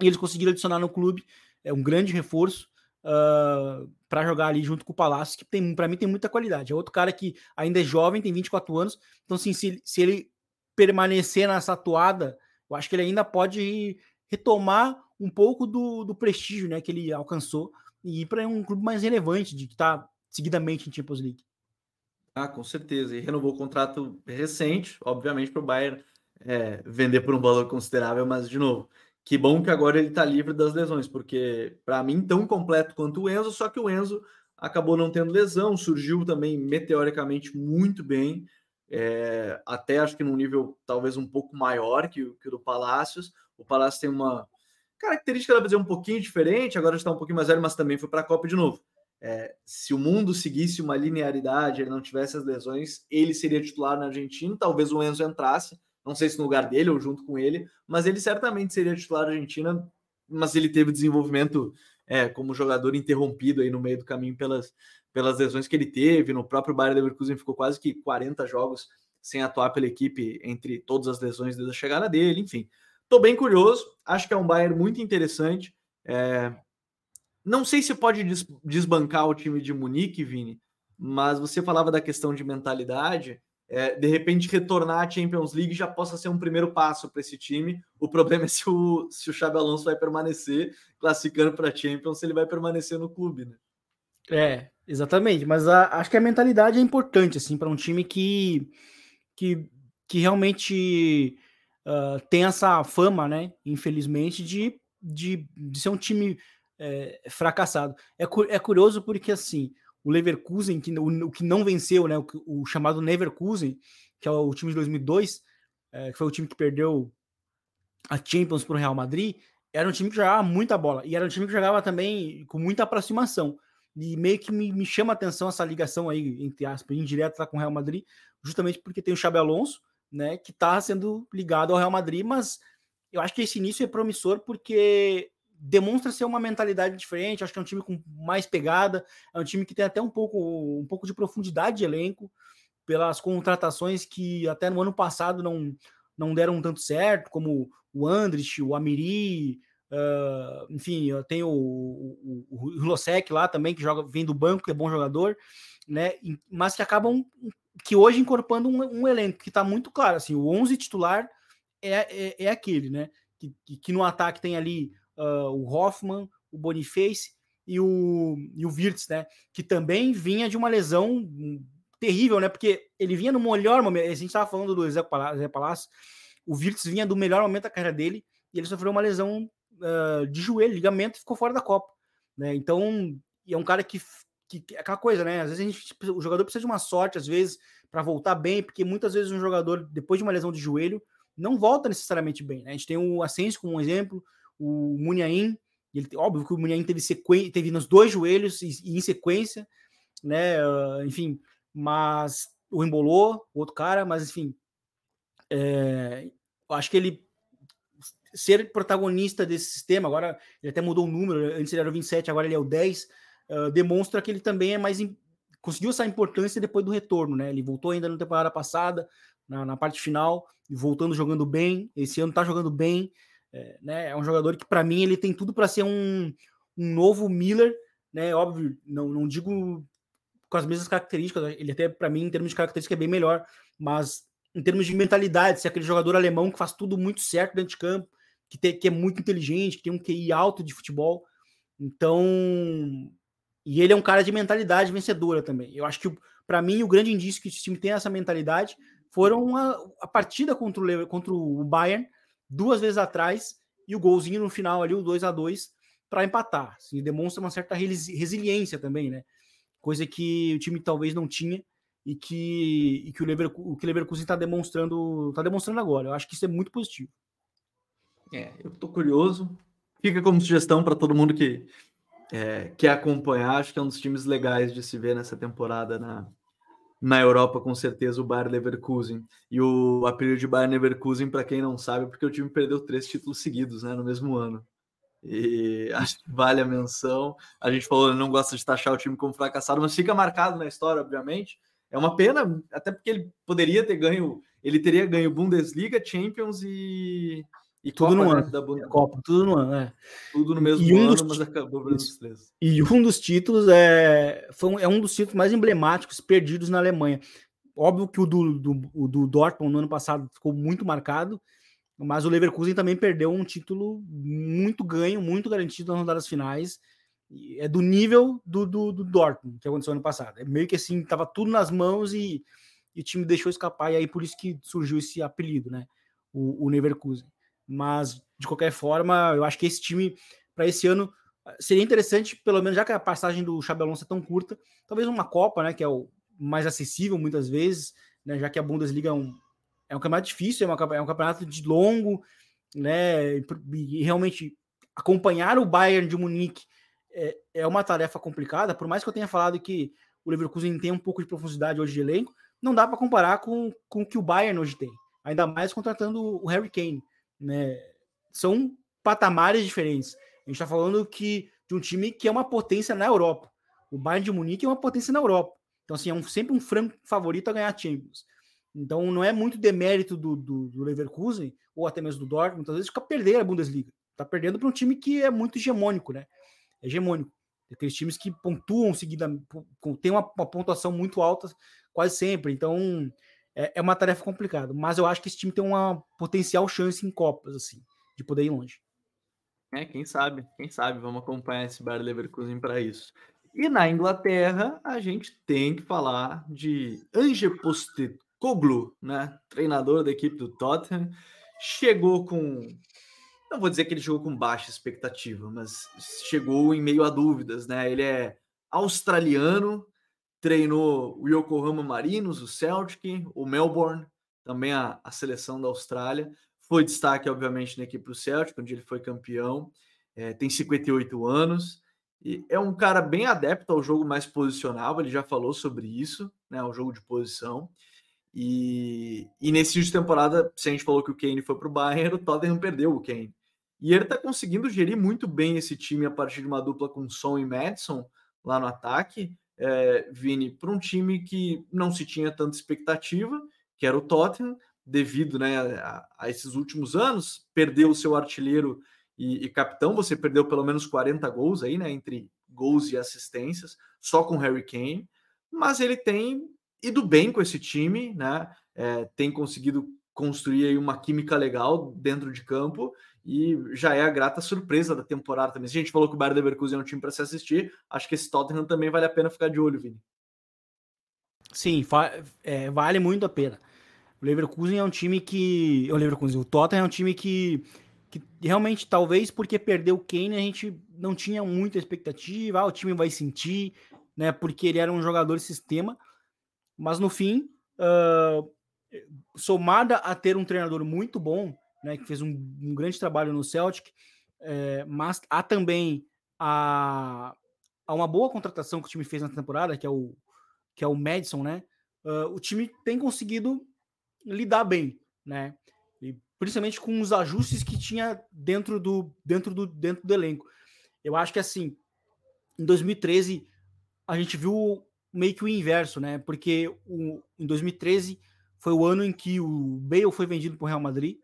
e eles conseguiram adicionar no clube, é um grande reforço uh, ah, para jogar ali junto com o Palácio, que tem para mim tem muita qualidade. É outro cara que ainda é jovem, tem 24 anos, então assim, se, se ele permanecer nessa atuada, eu acho que ele ainda pode retomar um pouco do, do prestígio né, que ele alcançou e ir para um clube mais relevante, de que está seguidamente em Champions League. Ah, com certeza. E renovou o contrato recente, obviamente, para o Bayern é, vender por um valor considerável, mas, de novo, que bom que agora ele está livre das lesões, porque, para mim, tão completo quanto o Enzo, só que o Enzo acabou não tendo lesão, surgiu também meteoricamente muito bem, é, até acho que num nível talvez um pouco maior que, que o do Palácios. O Palácio tem uma característica, dá para dizer, um pouquinho diferente, agora está um pouquinho mais velho, mas também foi para a Copa de novo. É, se o mundo seguisse uma linearidade, ele não tivesse as lesões, ele seria titular na Argentina, talvez o Enzo entrasse, não sei se no lugar dele ou junto com ele, mas ele certamente seria titular da Argentina, mas ele teve desenvolvimento é, como jogador interrompido aí no meio do caminho pelas, pelas lesões que ele teve, no próprio Bayern Leverkusen ficou quase que 40 jogos sem atuar pela equipe entre todas as lesões desde a chegada dele, enfim. Estou bem curioso, acho que é um Bayern muito interessante. É, não sei se pode desbancar o time de Munique, Vini, mas você falava da questão de mentalidade. É, de repente, retornar à Champions League já possa ser um primeiro passo para esse time. O problema é se o, se o Xabi Alonso vai permanecer classificando para a Champions, se ele vai permanecer no clube, né? É, exatamente. Mas a, acho que a mentalidade é importante, assim, para um time que, que, que realmente uh, tem essa fama, né? Infelizmente, de, de, de ser um time é, fracassado. É, é curioso porque assim o Leverkusen, que, o, o que não venceu, né, o, o, chamado Leverkusen, que é o time de 2002, é, que foi o time que perdeu a Champions para o Real Madrid, era um time que jogava muita bola e era um time que jogava também com muita aproximação. E meio que me, me chama a atenção essa ligação aí, entre aspas, indireta com o Real Madrid, justamente porque tem o Xabi Alonso, né, que está sendo ligado ao Real Madrid, mas eu acho que esse início é promissor porque demonstra ser uma mentalidade diferente. Acho que é um time com mais pegada, é um time que tem até um pouco, um pouco de profundidade de elenco, pelas contratações que até no ano passado não, não deram tanto certo, como o Andrich, o Amiri, uh, enfim, tem o, o, o lá também, que joga, vem do banco, que é bom jogador, né? Mas que acabam que hoje incorporando um, um elenco que está muito claro, assim, o 11 titular é, é, é aquele, né? Que, que, que no ataque tem ali uh, o Hoffman, o Boniface e o, e o Wirtz, né? Que também vinha de uma lesão terrível, né? Porque ele vinha no melhor momento. A gente estava falando do Zé Palácio, o Wirtz vinha do melhor momento da carreira dele e ele sofreu uma lesão uh, de joelho, ligamento e ficou fora da Copa, né? Então, é um cara que, que é aquela coisa, né? Às vezes gente, o jogador precisa de uma sorte, às vezes, para voltar bem, porque muitas vezes um jogador, depois de uma lesão de joelho, não volta necessariamente bem. Né? A gente tem o Asensio como um exemplo, o Munhaim, ele, óbvio que o Munhaim teve, sequ... teve nos dois joelhos e, em sequência, né? Uh, enfim, mas o embolou, outro cara, mas enfim, é, acho que ele ser protagonista desse sistema, agora ele até mudou o número, antes ele era o 27, agora ele é o 10, uh, demonstra que ele também é mais. conseguiu essa importância depois do retorno, né? Ele voltou ainda na temporada passada, na, na parte final, voltando jogando bem. Esse ano tá jogando bem. É, né, é um jogador que, para mim, ele tem tudo para ser um, um novo Miller, né? Óbvio, não, não digo com as mesmas características, ele até, para mim, em termos de característica, é bem melhor, mas em termos de mentalidade, ser aquele jogador alemão que faz tudo muito certo dentro de campo, que, tem, que é muito inteligente, que tem um QI alto de futebol. Então, e ele é um cara de mentalidade vencedora também. Eu acho que, para mim, o grande indício que esse time tem essa mentalidade foram a, a partida contra o, contra o Bayern, duas vezes atrás e o golzinho no final ali, o 2 a 2 para empatar. Assim, demonstra uma certa resiliência também, né? Coisa que o time talvez não tinha e que, e que o, Leverkusen, o que o Leverkusen está demonstrando, tá demonstrando agora. Eu acho que isso é muito positivo. É, eu estou curioso. Fica como sugestão para todo mundo que é, quer acompanhar. Acho que é um dos times legais de se ver nessa temporada na, na Europa, com certeza, o Bayer Leverkusen. E o apelido de Bayer Leverkusen, para quem não sabe, porque o time perdeu três títulos seguidos né, no mesmo ano. E (laughs) acho que vale a menção. A gente falou, não gosta de taxar o time como fracassado, mas fica marcado na história, obviamente. É uma pena, até porque ele poderia ter ganho, ele teria ganho Bundesliga, Champions e, e tudo Copa, no né, ano. Da Bundesliga. Copa, tudo no ano, é. Tudo no mesmo e um ano, dos, mas acabou os três. E um dos títulos é, foi um, é um dos títulos mais emblemáticos perdidos na Alemanha. Óbvio que o do, do, do Dortmund no ano passado ficou muito marcado, mas o Leverkusen também perdeu um título muito ganho, muito garantido nas rodadas finais. É do nível do, do, do Dortmund, que aconteceu ano passado. É meio que assim, tava tudo nas mãos e, e o time deixou escapar, e aí por isso que surgiu esse apelido, né? O, o Leverkusen. Mas, de qualquer forma, eu acho que esse time, para esse ano, seria interessante, pelo menos já que a passagem do Xabi é tão curta, talvez uma Copa, né, que é o mais acessível muitas vezes, né? Já que a Bundesliga é um, é um campeonato difícil, é, uma, é um campeonato de longo, né? E, e realmente acompanhar o Bayern de Munique é, é uma tarefa complicada, por mais que eu tenha falado que o Leverkusen tem um pouco de profundidade hoje de elenco, não dá para comparar com, com o que o Bayern hoje tem. Ainda mais contratando o Harry Kane. Né? São patamares diferentes. A gente está falando que, de um time que é uma potência na Europa. O Bayern de Munique é uma potência na Europa. Então, assim, é um, sempre um franco favorito a ganhar Champions. Então, não é muito demérito do, do, do Leverkusen, ou até mesmo do Dortmund, muitas vezes fica perder a Bundesliga. Está perdendo para um time que é muito hegemônico, né? Hegemônico. Aqueles times que pontuam seguida, tem uma, uma pontuação muito alta quase sempre. Então, é, é, uma tarefa complicada. Mas eu acho que esse time tem uma potencial chance em Copas, assim, de poder ir longe. É, quem sabe, quem sabe, vamos acompanhar esse Bayer Leverkusen para isso. E na Inglaterra, a gente tem que falar de Ange Postecoglou, né? Treinador da equipe do Tottenham. Chegou com não vou dizer que ele jogou com baixa expectativa, mas chegou em meio a dúvidas, né? Ele é australiano, treinou o Yokohama Marinos, o Celtic, o Melbourne, também a, a seleção da Austrália. Foi destaque, obviamente, na equipe do Celtic, onde ele foi campeão. É, tem 58 anos e é um cara bem adepto ao jogo mais posicional. Ele já falou sobre isso, né? O jogo de posição. E, e nesse início de temporada, se a gente falou que o Kane foi para o Bayern, (laughs) o Tottenham perdeu o Kane. E ele está conseguindo gerir muito bem esse time a partir de uma dupla com Son e Madison lá no ataque. É, Vini, para um time que não se tinha tanta expectativa, que era o Tottenham, devido né, a, a esses últimos anos, perdeu o seu artilheiro e, e, capitão, você perdeu pelo menos 40 gols aí, né, entre gols e assistências, só com Harry Kane, mas ele tem ido bem com esse time, né, é, tem conseguido construir aí uma química legal dentro de campo e já é a grata surpresa da temporada também. Se a gente falou que o Bayern Leverkusen é um time para se assistir, acho que esse Tottenham também vale a pena ficar de olho, Vini. Sim, é, vale muito a pena. O Leverkusen é um time que. O Leverkusen, o Tottenham é um time que, que realmente, talvez porque perdeu o Kane, a gente não tinha muita expectativa. Ah, o time vai sentir, né? Porque ele era um jogador sistema. Mas no fim, uh, somada a ter um treinador muito bom, né, que fez um, um grande trabalho no Celtic, é, mas há também a, a, uma boa contratação que o time fez na temporada, que é o, que é o Madison, né? Uh, o time tem conseguido lidar bem, né? E principalmente com os ajustes que tinha dentro do, dentro do, dentro do elenco. Eu acho que assim, em 2013 a gente viu meio que o inverso, né? Porque o, em 2013 foi o ano em que o Bale foi vendido para o Real Madrid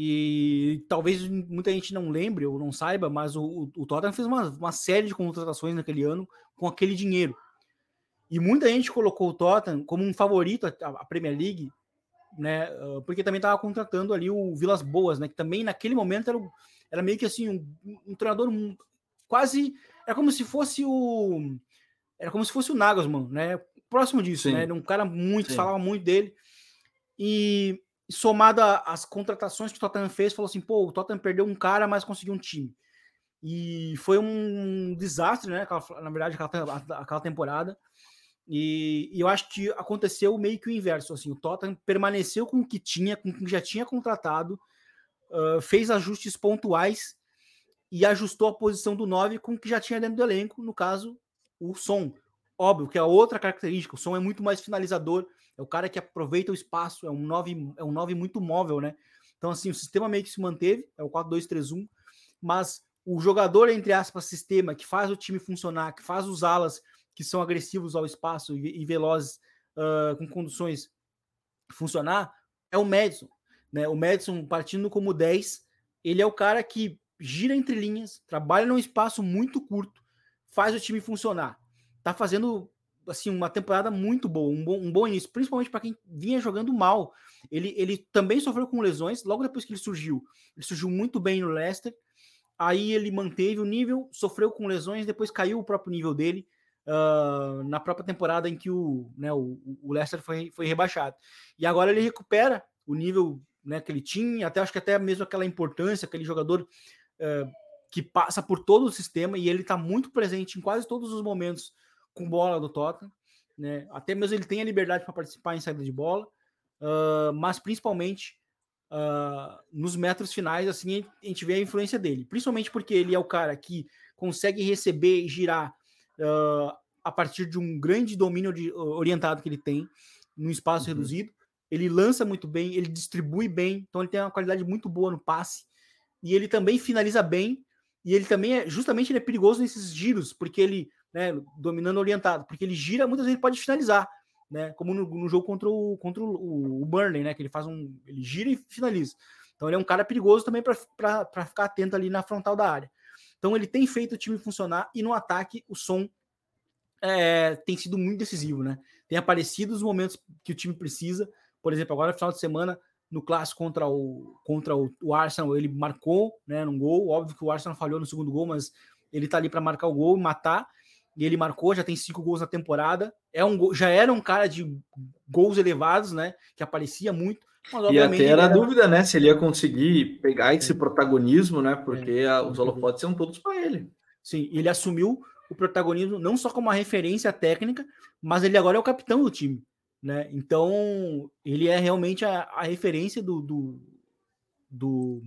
e talvez muita gente não lembre ou não saiba, mas o, o Tottenham fez uma, uma série de contratações naquele ano com aquele dinheiro. E muita gente colocou o Tottenham como um favorito à Premier League, né? Porque também estava contratando ali o Vilas Boas, né? Que também naquele momento era, era meio que assim um, um treinador quase era como se fosse o era como se fosse o Nagelsmann, né? Próximo disso, Sim. né? Um cara muito Sim. falava muito dele e somado às contratações que o Tottenham fez, falou assim: pô, o Tottenham perdeu um cara, mas conseguiu um time. E foi um desastre, né? Na verdade, aquela, aquela temporada. E, e, eu acho que aconteceu meio que o inverso. Assim, o Tottenham permaneceu com o que tinha, com o que já tinha contratado, uh, fez ajustes pontuais e ajustou a posição do 9 com o que já tinha dentro do elenco, no caso, o som. Óbvio que é outra característica, o som é muito mais finalizador, é o cara que aproveita o espaço, é um 9, é um 9 muito móvel, né? Então, assim, o sistema meio que se manteve, é o 4-2-3-1, mas o jogador, entre aspas, sistema, que faz o time funcionar, que faz os alas que são agressivos ao espaço e, e velozes uh, com condições funcionar, é o Madison. Né? O Madison, partindo como 10, ele é o cara que gira entre linhas, trabalha num espaço muito curto, faz o time funcionar. Tá fazendo assim, uma temporada muito boa, um bom, um bom início, principalmente para quem vinha jogando mal. Ele, ele também sofreu com lesões logo depois que ele surgiu. Ele surgiu muito bem no Leicester, aí ele manteve o nível, sofreu com lesões, depois caiu o próprio nível dele uh, na própria temporada em que o, né, o, o Leicester foi, foi rebaixado. E agora ele recupera o nível né, que ele tinha, até acho que até mesmo aquela importância, aquele jogador uh, que passa por todo o sistema e ele está muito presente em quase todos os momentos com bola do Tottenham. né? Até mesmo ele tem a liberdade para participar em saída de bola, uh, mas principalmente uh, nos metros finais, assim, a gente vê a influência dele. Principalmente porque ele é o cara que consegue receber e girar uh, a partir de um grande domínio de, orientado que ele tem, num espaço uhum. reduzido. Ele lança muito bem, ele distribui bem, então ele tem uma qualidade muito boa no passe. E ele também finaliza bem, e ele também é, justamente ele é perigoso nesses giros, porque ele, né, dominando orientado, porque ele gira, muitas vezes pode finalizar né? Como no, no jogo contra o contra o, o Burnley, né? Que ele faz um. Ele gira e finaliza. Então ele é um cara perigoso também para ficar atento ali na frontal da área. Então ele tem feito o time funcionar e no ataque o som é, tem sido muito decisivo, né? Tem aparecido os momentos que o time precisa. Por exemplo, agora no final de semana, no clássico contra o, contra o, o Arsenal, ele marcou né, num gol. Óbvio que o Arsenal falhou no segundo gol, mas ele tá ali para marcar o gol e matar e ele marcou, já tem cinco gols na temporada. É um já era um cara de gols elevados, né? Que aparecia muito. Mas, e até era a dúvida, né? Se ele ia conseguir pegar esse protagonismo, né? Porque é. a, os holofotes são todos para ele. Sim, ele assumiu o protagonismo não só como uma referência técnica, mas ele agora é o capitão do time, né? Então ele é realmente a, a referência do, do, do,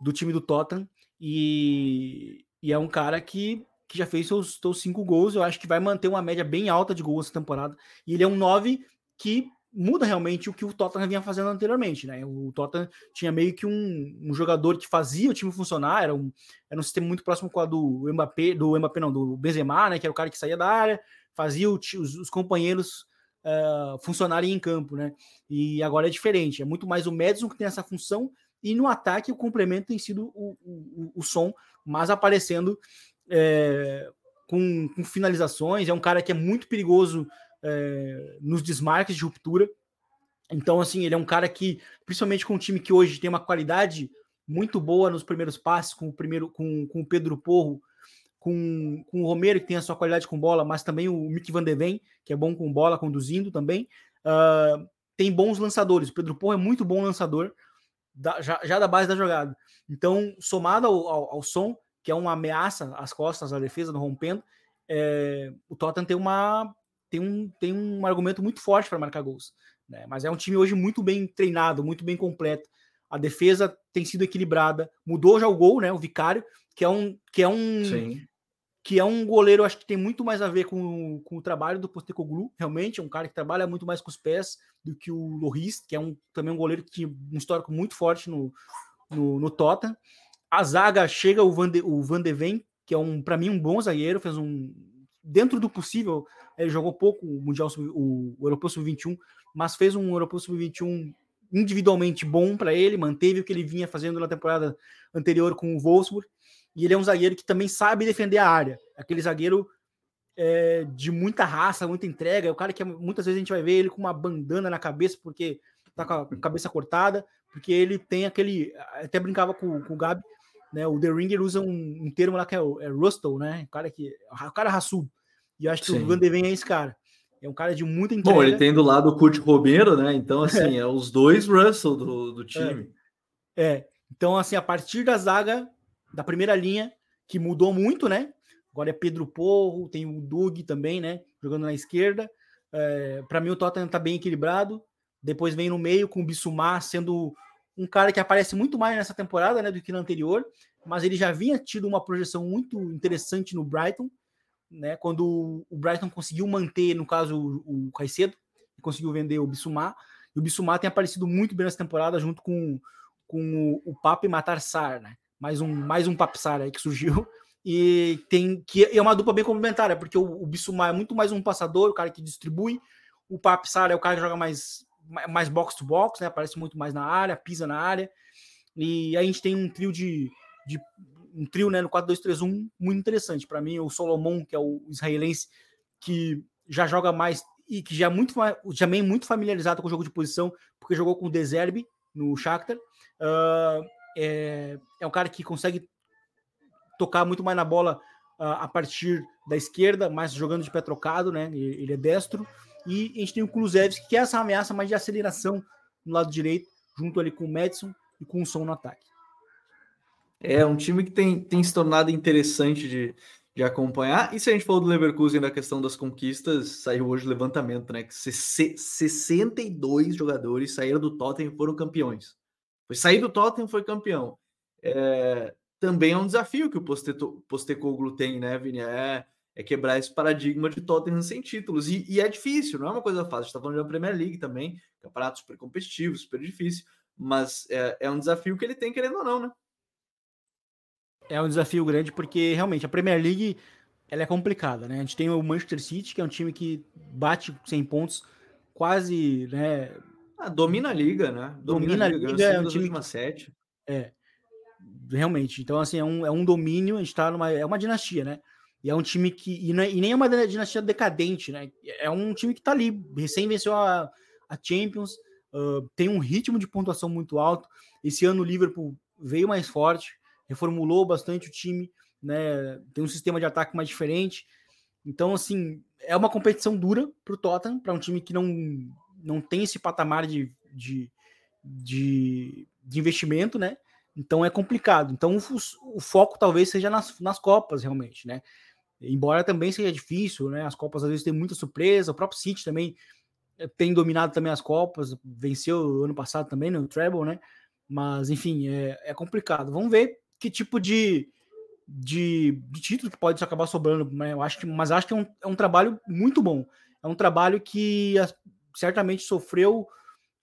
do time do Tottenham e, e é um cara que que já fez seus, seus cinco gols. Eu acho que vai manter uma média bem alta de gols essa temporada. E ele é um 9 que muda realmente o que o Tottenham vinha fazendo anteriormente, né? O Tottenham tinha meio que um, um jogador que fazia o time funcionar, era um, era um sistema muito próximo com a do Mbappé, do Mbappé não, do Benzema, né? Que era o cara que saía da área, fazia o, os, os, companheiros uh, funcionarem em campo, né? E agora é diferente, é muito mais o Madison que tem essa função e no ataque o complemento tem sido o, o, o som, mas aparecendo é, com, com, finalizações, é um cara que é muito perigoso é, nos desmarques de ruptura. Então, assim, ele é um cara que, principalmente com um time que hoje tem uma qualidade muito boa nos primeiros passes, com o primeiro, com, com o Pedro Porro, com, com o Romero, que tem a sua qualidade com bola, mas também o Mick Van de Ven, que é bom com bola, conduzindo também. Uh, tem bons lançadores. O Pedro Porro é muito bom lançador, da, já, já, da base da jogada. Então, somado ao, ao, ao som, que é uma ameaça às costas da defesa, no rompendo, é, o Tottenham tem, uma, tem, um, tem um argumento muito forte para marcar gols. Né? Mas é um time hoje muito bem treinado, muito bem completo. A defesa tem sido equilibrada. Mudou já o gol, né? O Vicário, que é um que é um Sim. que é um goleiro, acho que tem muito mais a ver com, com o trabalho do Postecoglou. Realmente é um cara que trabalha muito mais com os pés do que o Loris, que é um também um goleiro que tinha um histórico muito forte no no, no Tottenham. A zaga chega o Van de, o Van de Ven, que é um para mim um bom zagueiro, fez um dentro do possível, ele jogou pouco o Mundial o, o Europeu Sub-21, mas fez um Europeu Sub-21 individualmente bom para ele, manteve o que ele vinha fazendo na temporada anterior com o Wolfsburg, e ele é um zagueiro que também sabe defender a área, aquele zagueiro é, de muita raça, muita entrega, é o cara que muitas vezes a gente vai ver ele com uma bandana na cabeça porque tá com a cabeça cortada, porque ele tem aquele, até brincava com, com o Gabi, né? O The Ringer usa um, um termo lá que é, é Rustle, né? O cara que. O cara raçudo. E eu acho que Sim. o Van é esse cara. É um cara de muita entrega. Bom, ele tem do lado o Kurt Romero, né? Então, assim, (laughs) é, é os dois Russell do, do time. É. é. Então, assim, a partir da zaga, da primeira linha, que mudou muito, né? Agora é Pedro Porro, tem o Doug também, né? Jogando na esquerda. É, para mim, o Tottenham tá bem equilibrado. Depois vem no meio com o Bissumar sendo um cara que aparece muito mais nessa temporada né, do que na anterior, mas ele já vinha tido uma projeção muito interessante no Brighton, né? Quando o Brighton conseguiu manter, no caso, o, Caicedo, conseguiu vender o Bissumar, e o Bissumar tem aparecido muito bem nessa temporada junto com, com o, o Pape Matarsar, né? Mais um, mais um Papsar aí que surgiu. E tem que é uma dupla bem complementar, porque o, o é muito mais um passador, o cara que distribui, o Papsar é o cara que joga mais mais box to box, né? Aparece muito mais na área, pisa na área. E a gente tem um trio de, de um trio, né, no 4-2-3-1 muito interessante para mim, o Solomon, que é o israelense que já joga mais e que já é muito é muito familiarizado com o jogo de posição, porque jogou com o Deserbe no Shakhtar. Uh, é, é um cara que consegue tocar muito mais na bola uh, a partir da esquerda, mais jogando de pé trocado, né? Ele é destro. E a gente tem o Kulusevski, que é essa ameaça mais de aceleração no lado direito, junto ali com o Madison e com o Som no ataque. É um time que tem, tem se tornado interessante de, de acompanhar. E se a gente falou do Leverkusen da questão das conquistas, saiu hoje o levantamento, né? Que 62 jogadores saíram do Tottenham e foram campeões. Foi sair do Tottenham foi campeão. É, também é um desafio que o Postecoglou tem, né, Vini? É, é quebrar esse paradigma de Tottenham sem títulos. E, e, é difícil, não é uma coisa fácil. A gente tá falando de uma Premier League também, campeonato super competitivo, super difícil. Mas é, é um desafio que ele tem, querendo ou não, né? é um desafio grande porque realmente a Premier League ela é complicada, né? A gente tem o Manchester City, que é um time que bate 100 pontos quase, né? Ah, domina a liga, né? Domina, domina a liga, liga é um time que... sete. É, realmente. Então assim é um, é um domínio. A gente tá numa é uma dinastia, né? E é um time que e, é, e nem é uma dinastia decadente, né? É um time que tá ali recém venceu a, a Champions, uh, tem um ritmo de pontuação muito alto. Esse ano o Liverpool veio mais forte reformulou bastante o time, né? Tem um sistema de ataque mais diferente. Então, assim, é uma competição dura para o Tottenham, para um time que não, não tem esse patamar de, de, de, de investimento, né? Então é complicado. Então o, o, foco talvez seja nas, nas Copas, realmente, né? Embora também seja difícil, né? As Copas às vezes tem muita surpresa. O próprio City também eh, tem dominado também as Copas, venceu ano passado também no Treble, né? Mas enfim, é, é complicado. Vamos ver que tipo de, de, de título que pode acabar sobrando, né? Eu acho que, mas acho que é um, é um trabalho muito bom. É um trabalho que certamente sofreu,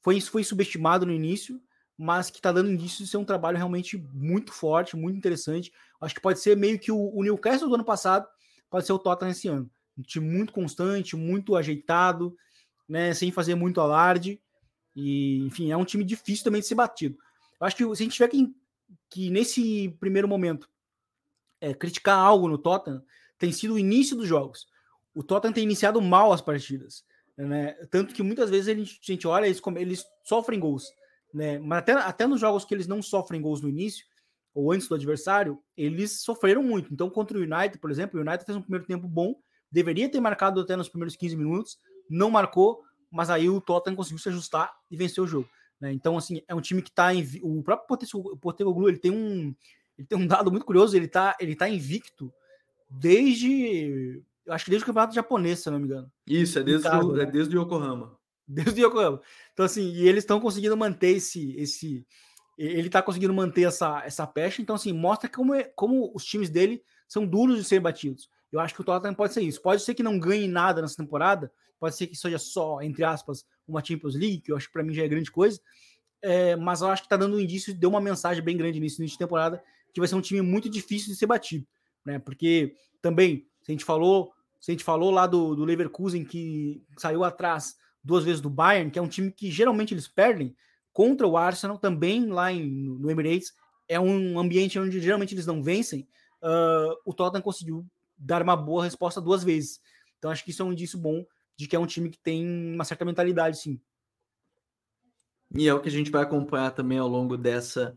foi, foi subestimado no início, mas que está dando indício de ser um trabalho realmente muito forte, muito interessante. Acho que pode ser meio que o, o Newcastle do ano passado, pode ser o Tottenham esse ano. Um time muito constante, muito ajeitado, né, sem fazer muito alarde. E, enfim, é um time difícil também de ser batido. Eu acho que se a gente tiver que que nesse primeiro momento é, criticar algo no Tottenham tem sido o início dos jogos. O Tottenham tem iniciado mal as partidas, né? Tanto que muitas vezes a gente, a gente olha, eles, eles sofrem gols, né? Mas até, até nos jogos que eles não sofrem gols no início, ou antes do adversário, eles sofreram muito. Então, contra o United, por exemplo, o United fez um primeiro tempo bom, deveria ter marcado até nos primeiros 15 minutos, não marcou, mas aí o Tottenham conseguiu se ajustar e venceu o jogo. Né? Então, assim, é um time que está em. O próprio Postecoglou, ele tem um. Ele tem um dado muito curioso, ele está ele tá invicto desde. Eu acho que desde o campeonato japonês, se não me engano. Isso, é desde, o, é né? desde o Yokohama. Desde o Yokohama. Então, assim, e eles estão conseguindo manter esse. esse ele está conseguindo manter essa, essa pecha, então, assim, mostra como, é, como os times dele são duros de ser batidos. Eu acho que o Tottenham pode ser isso. Pode ser que não ganhe nada nessa temporada, pode ser que seja só, entre aspas, uma Champions League, que eu acho que para mim já é grande coisa, é, mas eu acho que está dando um indício, deu uma mensagem bem grande nesse início de temporada, que vai ser um time muito difícil de ser batido, né? Porque também, se a gente falou, se a gente falou lá do, do Leverkusen que saiu atrás duas vezes do Bayern, que é um time que geralmente eles perdem, contra o Arsenal, também lá em, no Emirates, é um ambiente onde geralmente eles não vencem, uh, o Tottenham conseguiu dar uma boa resposta duas vezes. Então acho que isso é um indício bom de que é um time que tem uma certa mentalidade, sim. E é o que a gente vai acompanhar também ao longo dessa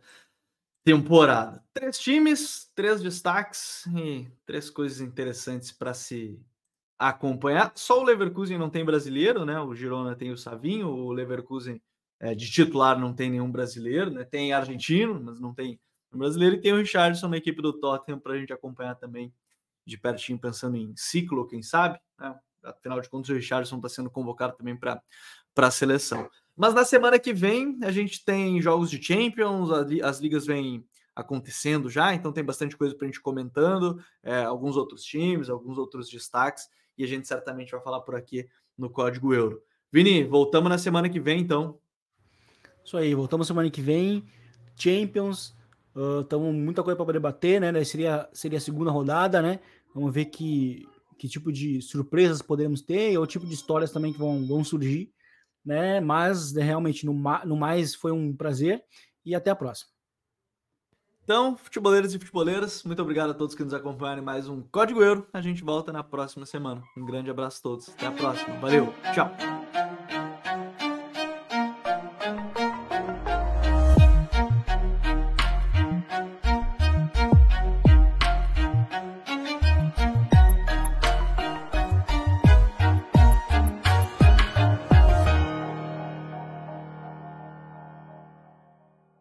temporada. Três times, três destaques e três coisas interessantes para se acompanhar. Só o Leverkusen não tem brasileiro, né? O Girona tem o Savinho, o Leverkusen é, de titular não tem nenhum brasileiro, né? Tem argentino, mas não tem brasileiro e tem o Richardson na equipe do Tottenham para a gente acompanhar também de pertinho, pensando em ciclo, quem sabe, né? Afinal de contas, o Richardson está sendo convocado também para a seleção. Mas na semana que vem a gente tem jogos de Champions, as ligas vêm acontecendo já, então tem bastante coisa para a gente comentando, é, alguns outros times, alguns outros destaques, e a gente certamente vai falar por aqui no Código Euro. Vini, voltamos na semana que vem, então. Isso aí, voltamos semana que vem. Champions, estamos uh, muita coisa para debater, né? Seria, seria a segunda rodada, né? Vamos ver que que tipo de surpresas podemos ter, ou tipo de histórias também que vão, vão surgir, né? Mas né, realmente, no, no mais, foi um prazer e até a próxima. Então, futeboleiros e futeboleiras, muito obrigado a todos que nos acompanharam em mais um Código Euro. A gente volta na próxima semana. Um grande abraço a todos. Até a próxima. Valeu. Tchau.